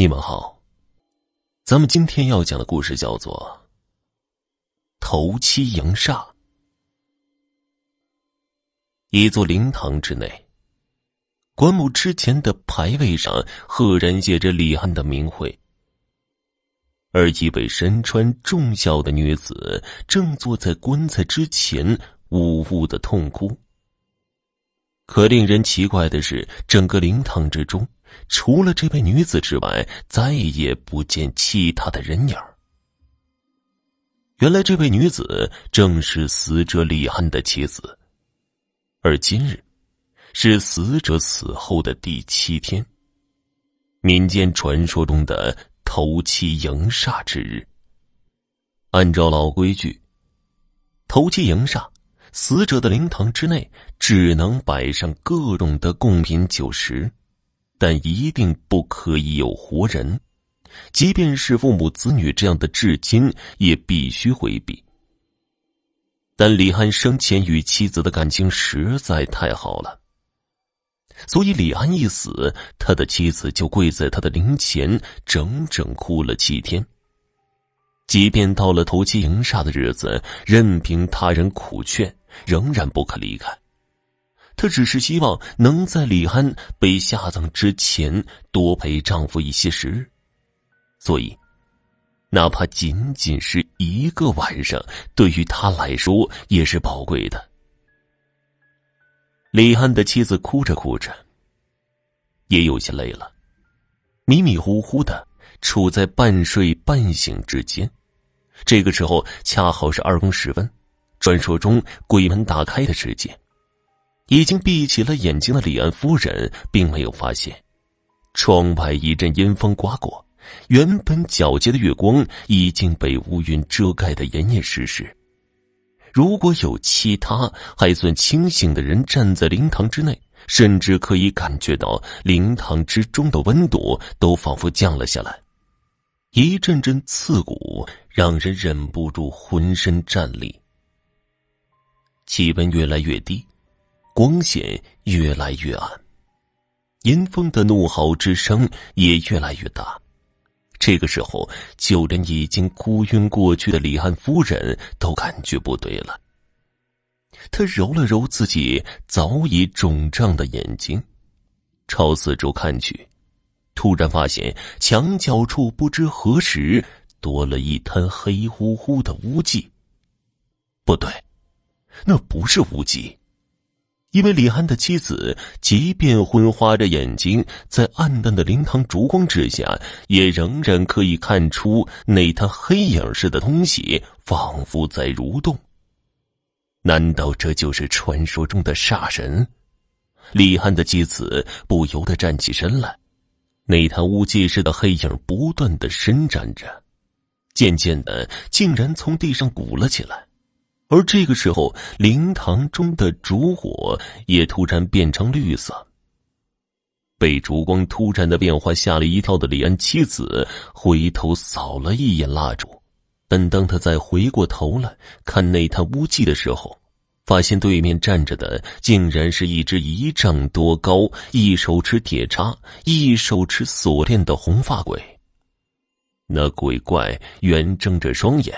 你们好，咱们今天要讲的故事叫做《头七迎煞》。一座灵堂之内，棺木之前的牌位上赫然写着李安的名讳，而一位身穿重孝的女子正坐在棺材之前，呜呜的痛哭。可令人奇怪的是，整个灵堂之中。除了这位女子之外，再也不见其他的人影原来，这位女子正是死者李安的妻子，而今日是死者死后的第七天，民间传说中的头七迎煞之日。按照老规矩，头七迎煞，死者的灵堂之内只能摆上各种的贡品酒食。但一定不可以有活人，即便是父母子女这样的至亲，也必须回避。但李安生前与妻子的感情实在太好了，所以李安一死，他的妻子就跪在他的灵前，整整哭了七天。即便到了头七迎煞的日子，任凭他人苦劝，仍然不肯离开。她只是希望能在李安被下葬之前多陪丈夫一些时日，所以，哪怕仅仅是一个晚上，对于她来说也是宝贵的。李安的妻子哭着哭着，也有些累了，迷迷糊糊的处在半睡半醒之间。这个时候恰好是二更时分，传说中鬼门打开的时间。已经闭起了眼睛的李安夫人，并没有发现，窗外一阵阴风刮过，原本皎洁的月光已经被乌云遮盖的严严实实。如果有其他还算清醒的人站在灵堂之内，甚至可以感觉到灵堂之中的温度都仿佛降了下来，一阵阵刺骨，让人忍不住浑身战栗。气温越来越低。光线越来越暗，阴风的怒吼之声也越来越大。这个时候，就连已经哭晕过去的李安夫人都感觉不对了。他揉了揉自己早已肿胀的眼睛，朝四周看去，突然发现墙角处不知何时多了一滩黑乎乎的污迹。不对，那不是污迹。因为李安的妻子，即便昏花着眼睛，在暗淡的灵堂烛光之下，也仍然可以看出那滩黑影似的东西，仿佛在蠕动。难道这就是传说中的煞神？李安的妻子不由得站起身来，那滩污迹似的黑影不断的伸展着，渐渐的，竟然从地上鼓了起来。而这个时候，灵堂中的烛火也突然变成绿色。被烛光突然的变化吓了一跳的李安妻子回头扫了一眼蜡烛，但当他再回过头来看那滩污迹的时候，发现对面站着的竟然是一只一丈多高、一手持铁叉、一手持锁链的红发鬼。那鬼怪圆睁着双眼。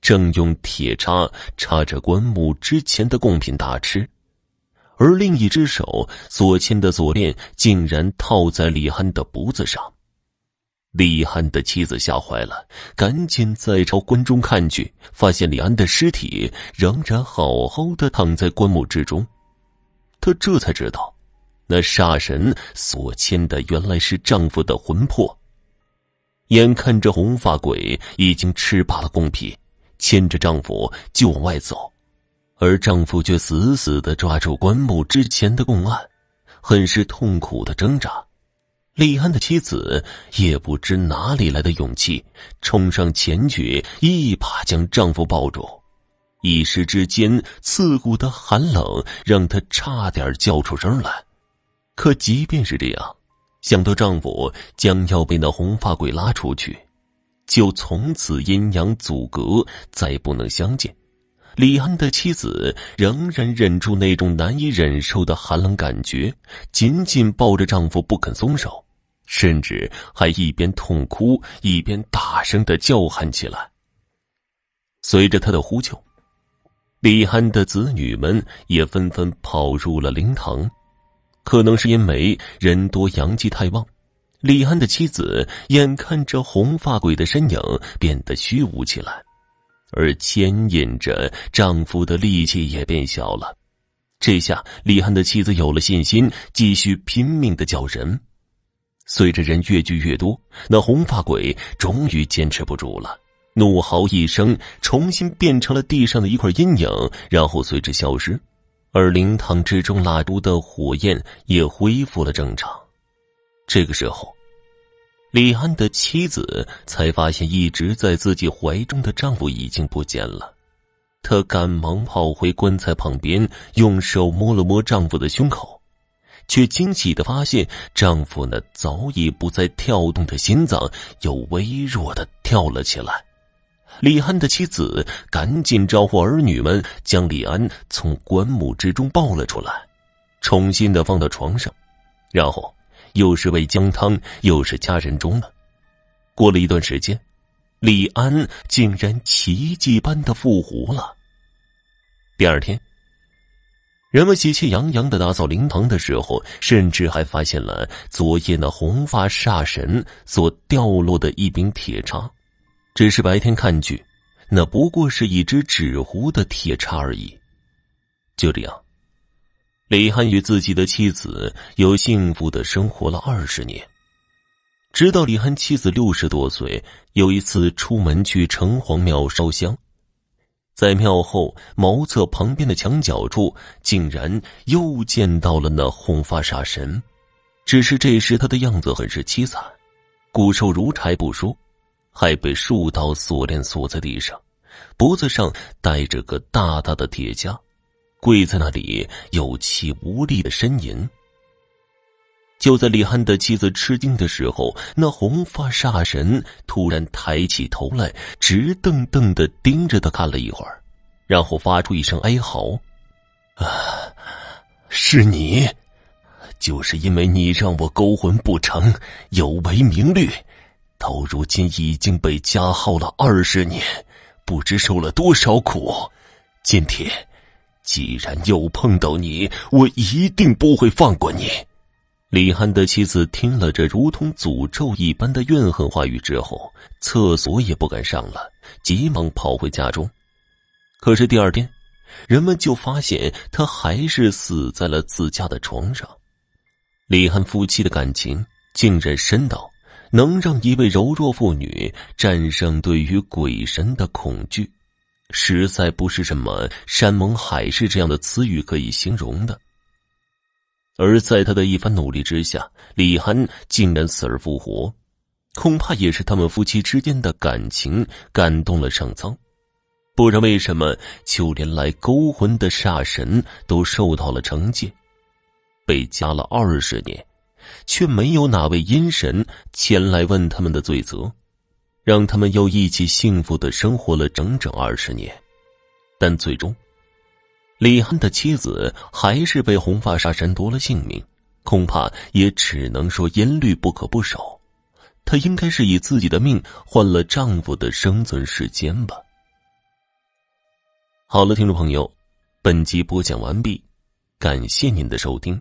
正用铁叉插着棺木之前的贡品大吃，而另一只手所牵的锁链竟然套在李安的脖子上。李安的妻子吓坏了，赶紧再朝棺中看去，发现李安的尸体仍然好好的躺在棺木之中。他这才知道，那煞神所牵的原来是丈夫的魂魄。眼看着红发鬼已经吃罢了贡品。牵着丈夫就往外走，而丈夫却死死的抓住棺木之前的供案，很是痛苦的挣扎。李安的妻子也不知哪里来的勇气，冲上前去，一把将丈夫抱住。一时之间，刺骨的寒冷让她差点叫出声来。可即便是这样，想到丈夫将要被那红发鬼拉出去。就从此阴阳阻隔，再不能相见。李安的妻子仍然忍住那种难以忍受的寒冷感觉，紧紧抱着丈夫不肯松手，甚至还一边痛哭一边大声的叫喊起来。随着他的呼救，李安的子女们也纷纷跑入了灵堂。可能是因为人多阳气太旺，李安的妻子眼看着红发鬼的身影变得虚无起来，而牵引着丈夫的力气也变小了。这下李安的妻子有了信心，继续拼命的叫人。随着人越聚越多，那红发鬼终于坚持不住了，怒嚎一声，重新变成了地上的一块阴影，然后随之消失。而灵堂之中蜡烛的火焰也恢复了正常。这个时候，李安的妻子才发现一直在自己怀中的丈夫已经不见了。她赶忙跑回棺材旁边，用手摸了摸丈夫的胸口，却惊喜的发现丈夫那早已不再跳动的心脏又微弱的跳了起来。李安的妻子赶紧招呼儿女们，将李安从棺木之中抱了出来，重新的放到床上，然后又是喂姜汤，又是家人中了。过了一段时间，李安竟然奇迹般的复活了。第二天，人们喜气洋洋的打扫灵堂的时候，甚至还发现了昨夜那红发煞神所掉落的一柄铁叉。只是白天看去，那不过是一只纸糊的铁叉而已。就这样，李涵与自己的妻子又幸福的生活了二十年。直到李涵妻子六十多岁，有一次出门去城隍庙烧香，在庙后茅厕旁边的墙角处，竟然又见到了那红发煞神。只是这时他的样子很是凄惨，骨瘦如柴不说。还被数道锁链锁在地上，脖子上戴着个大大的铁枷，跪在那里有气无力的呻吟。就在李汉的妻子吃惊的时候，那红发煞神突然抬起头来，直瞪瞪的盯着他看了一会儿，然后发出一声哀嚎：“啊，是你！就是因为你让我勾魂不成，有违名律。”到如今已经被加号了二十年，不知受了多少苦。今天既然又碰到你，我一定不会放过你。李汉的妻子听了这如同诅咒一般的怨恨话语之后，厕所也不敢上了，急忙跑回家中。可是第二天，人们就发现他还是死在了自家的床上。李汉夫妻的感情竟然深到。能让一位柔弱妇女战胜对于鬼神的恐惧，实在不是什么山盟海誓这样的词语可以形容的。而在他的一番努力之下，李涵竟然死而复活，恐怕也是他们夫妻之间的感情感动了上苍。不然，为什么就连来勾魂的煞神都受到了惩戒，被加了二十年？却没有哪位阴神前来问他们的罪责，让他们又一起幸福的生活了整整二十年。但最终，李汉的妻子还是被红发杀神夺了性命，恐怕也只能说阴律不可不守。她应该是以自己的命换了丈夫的生存时间吧。好了，听众朋友，本集播讲完毕，感谢您的收听。